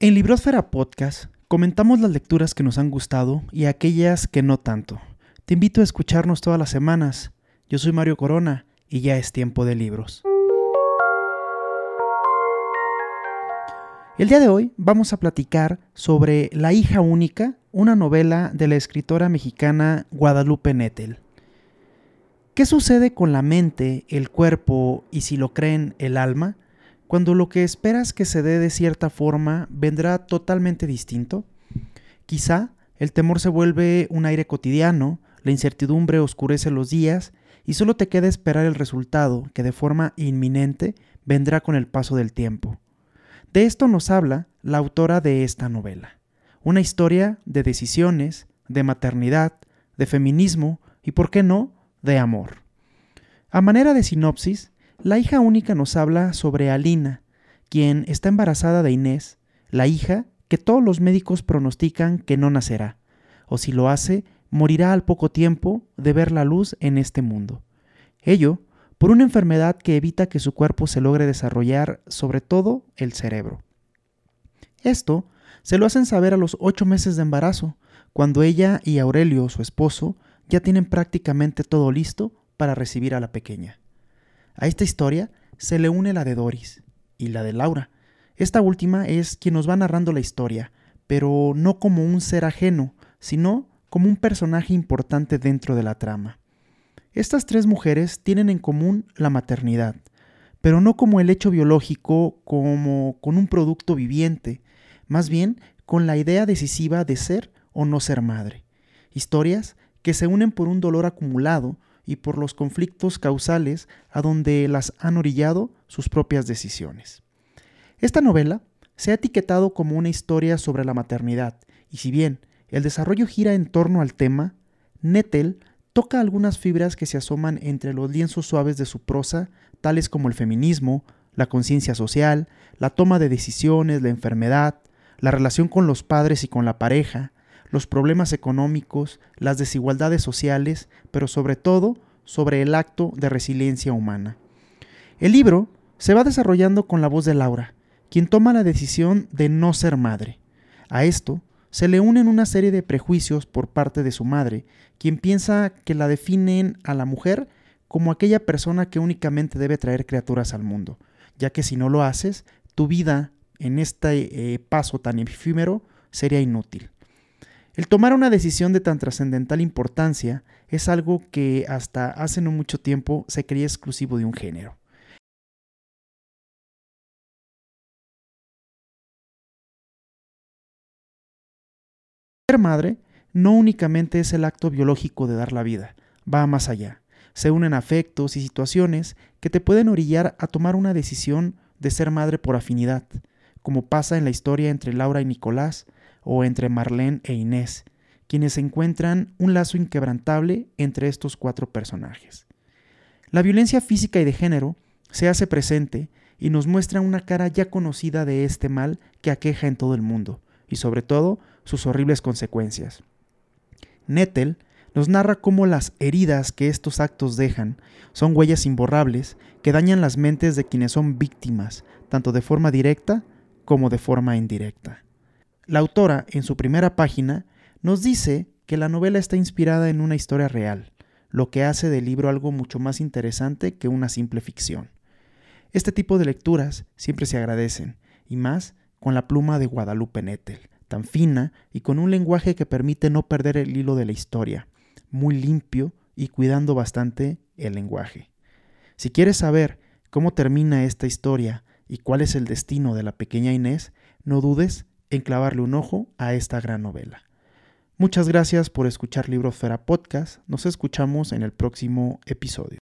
En Librosfera Podcast comentamos las lecturas que nos han gustado y aquellas que no tanto. Te invito a escucharnos todas las semanas. Yo soy Mario Corona y ya es tiempo de libros. El día de hoy vamos a platicar sobre La hija única, una novela de la escritora mexicana Guadalupe Nettel. ¿Qué sucede con la mente, el cuerpo y si lo creen el alma? Cuando lo que esperas que se dé de cierta forma vendrá totalmente distinto? Quizá el temor se vuelve un aire cotidiano, la incertidumbre oscurece los días y solo te queda esperar el resultado que de forma inminente vendrá con el paso del tiempo. De esto nos habla la autora de esta novela. Una historia de decisiones, de maternidad, de feminismo y, por qué no, de amor. A manera de sinopsis, la hija única nos habla sobre Alina, quien está embarazada de Inés, la hija que todos los médicos pronostican que no nacerá, o si lo hace, morirá al poco tiempo de ver la luz en este mundo. Ello por una enfermedad que evita que su cuerpo se logre desarrollar, sobre todo el cerebro. Esto se lo hacen saber a los ocho meses de embarazo, cuando ella y Aurelio, su esposo, ya tienen prácticamente todo listo para recibir a la pequeña. A esta historia se le une la de Doris y la de Laura. Esta última es quien nos va narrando la historia, pero no como un ser ajeno, sino como un personaje importante dentro de la trama. Estas tres mujeres tienen en común la maternidad, pero no como el hecho biológico, como con un producto viviente, más bien con la idea decisiva de ser o no ser madre. Historias que se unen por un dolor acumulado y por los conflictos causales a donde las han orillado sus propias decisiones. Esta novela se ha etiquetado como una historia sobre la maternidad, y si bien el desarrollo gira en torno al tema, Nettel toca algunas fibras que se asoman entre los lienzos suaves de su prosa, tales como el feminismo, la conciencia social, la toma de decisiones, la enfermedad, la relación con los padres y con la pareja, los problemas económicos, las desigualdades sociales, pero sobre todo sobre el acto de resiliencia humana. El libro se va desarrollando con la voz de Laura, quien toma la decisión de no ser madre. A esto se le unen una serie de prejuicios por parte de su madre, quien piensa que la definen a la mujer como aquella persona que únicamente debe traer criaturas al mundo, ya que si no lo haces, tu vida en este eh, paso tan efímero sería inútil. El tomar una decisión de tan trascendental importancia es algo que hasta hace no mucho tiempo se creía exclusivo de un género. Ser madre no únicamente es el acto biológico de dar la vida, va más allá. Se unen afectos y situaciones que te pueden orillar a tomar una decisión de ser madre por afinidad, como pasa en la historia entre Laura y Nicolás, o entre Marlene e Inés, quienes encuentran un lazo inquebrantable entre estos cuatro personajes. La violencia física y de género se hace presente y nos muestra una cara ya conocida de este mal que aqueja en todo el mundo, y sobre todo sus horribles consecuencias. Nettel nos narra cómo las heridas que estos actos dejan son huellas imborrables que dañan las mentes de quienes son víctimas, tanto de forma directa como de forma indirecta. La autora, en su primera página, nos dice que la novela está inspirada en una historia real, lo que hace del libro algo mucho más interesante que una simple ficción. Este tipo de lecturas siempre se agradecen, y más con la pluma de Guadalupe Nettel, tan fina y con un lenguaje que permite no perder el hilo de la historia, muy limpio y cuidando bastante el lenguaje. Si quieres saber cómo termina esta historia y cuál es el destino de la pequeña Inés, no dudes en clavarle un ojo a esta gran novela. Muchas gracias por escuchar Librosfera Podcast. Nos escuchamos en el próximo episodio.